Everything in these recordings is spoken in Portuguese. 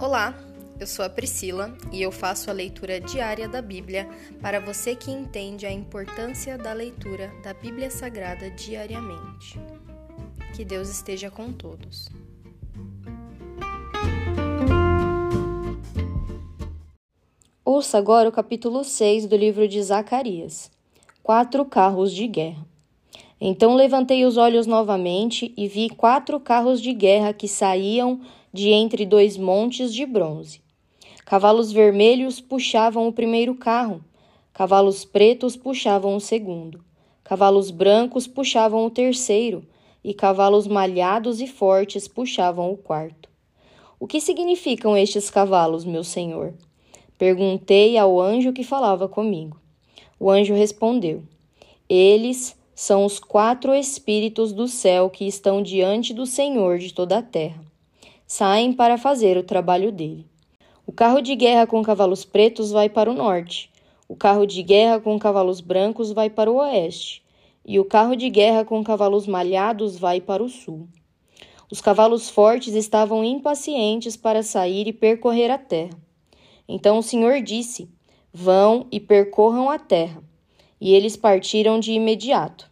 Olá, eu sou a Priscila e eu faço a leitura diária da Bíblia para você que entende a importância da leitura da Bíblia Sagrada diariamente. Que Deus esteja com todos. Ouça agora o capítulo 6 do livro de Zacarias. Quatro carros de guerra. Então levantei os olhos novamente e vi quatro carros de guerra que saíam de entre dois montes de bronze. Cavalos vermelhos puxavam o primeiro carro, cavalos pretos puxavam o segundo, cavalos brancos puxavam o terceiro, e cavalos malhados e fortes puxavam o quarto. O que significam estes cavalos, meu senhor? Perguntei ao anjo que falava comigo. O anjo respondeu: Eles são os quatro espíritos do céu que estão diante do Senhor de toda a terra saem para fazer o trabalho dele. O carro de guerra com cavalos pretos vai para o norte, o carro de guerra com cavalos brancos vai para o oeste, e o carro de guerra com cavalos malhados vai para o sul. Os cavalos fortes estavam impacientes para sair e percorrer a terra. Então o Senhor disse: Vão e percorram a terra. E eles partiram de imediato.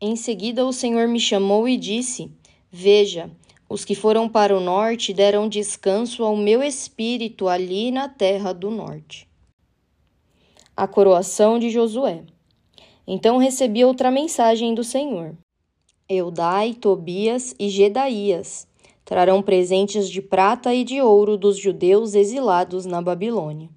Em seguida o Senhor me chamou e disse: Veja, os que foram para o norte deram descanso ao meu espírito ali na terra do norte. A coroação de Josué. Então recebi outra mensagem do Senhor. Eudai, Tobias e Gedaías trarão presentes de prata e de ouro dos judeus exilados na Babilônia.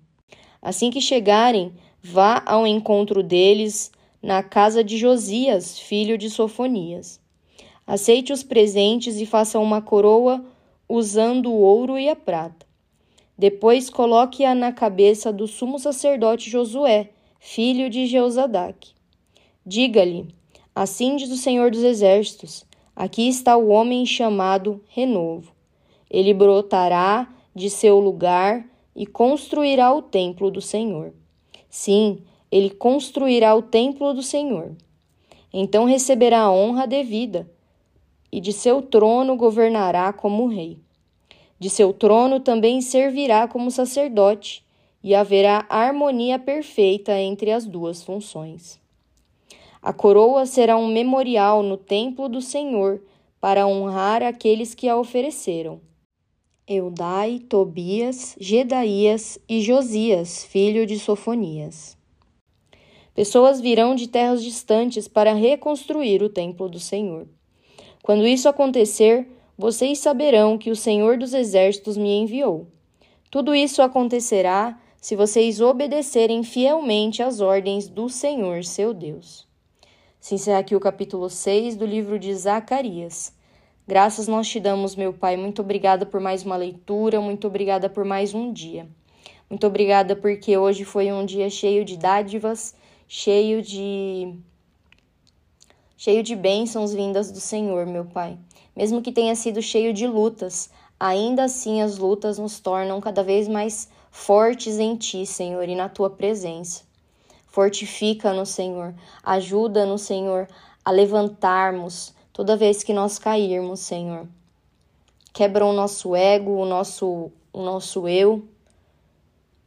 Assim que chegarem, vá ao encontro deles na casa de Josias, filho de Sofonias Aceite os presentes e faça uma coroa usando o ouro e a prata. Depois coloque-a na cabeça do sumo sacerdote Josué, filho de Jeozadaque. Diga-lhe: Assim diz o Senhor dos Exércitos: Aqui está o homem chamado Renovo. Ele brotará de seu lugar e construirá o templo do Senhor. Sim, ele construirá o templo do Senhor. Então receberá a honra devida e de seu trono governará como rei. De seu trono também servirá como sacerdote, e haverá harmonia perfeita entre as duas funções. A coroa será um memorial no templo do Senhor para honrar aqueles que a ofereceram. Eudai, Tobias, Gedaías e Josias, filho de Sofonias. Pessoas virão de terras distantes para reconstruir o templo do Senhor. Quando isso acontecer, vocês saberão que o Senhor dos Exércitos me enviou. Tudo isso acontecerá se vocês obedecerem fielmente às ordens do Senhor seu Deus. Se encerra aqui o capítulo 6 do livro de Zacarias. Graças nós te damos, meu Pai. Muito obrigada por mais uma leitura, muito obrigada por mais um dia. Muito obrigada porque hoje foi um dia cheio de dádivas, cheio de cheio de bênçãos vindas do Senhor, meu Pai. Mesmo que tenha sido cheio de lutas, ainda assim as lutas nos tornam cada vez mais fortes em Ti, Senhor, e na Tua presença. Fortifica-nos, Senhor. Ajuda-nos, Senhor, a levantarmos toda vez que nós cairmos, Senhor. Quebra o nosso ego, o nosso, o nosso eu.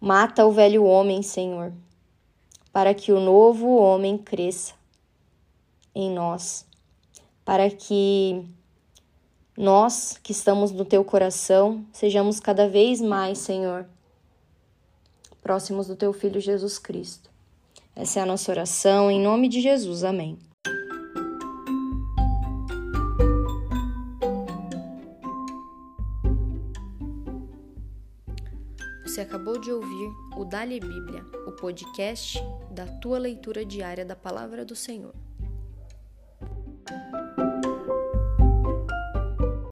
Mata o velho homem, Senhor, para que o novo homem cresça em nós, para que nós que estamos no teu coração sejamos cada vez mais, Senhor, próximos do teu filho Jesus Cristo. Essa é a nossa oração, em nome de Jesus. Amém. Você acabou de ouvir o Dali Bíblia, o podcast da tua leitura diária da palavra do Senhor.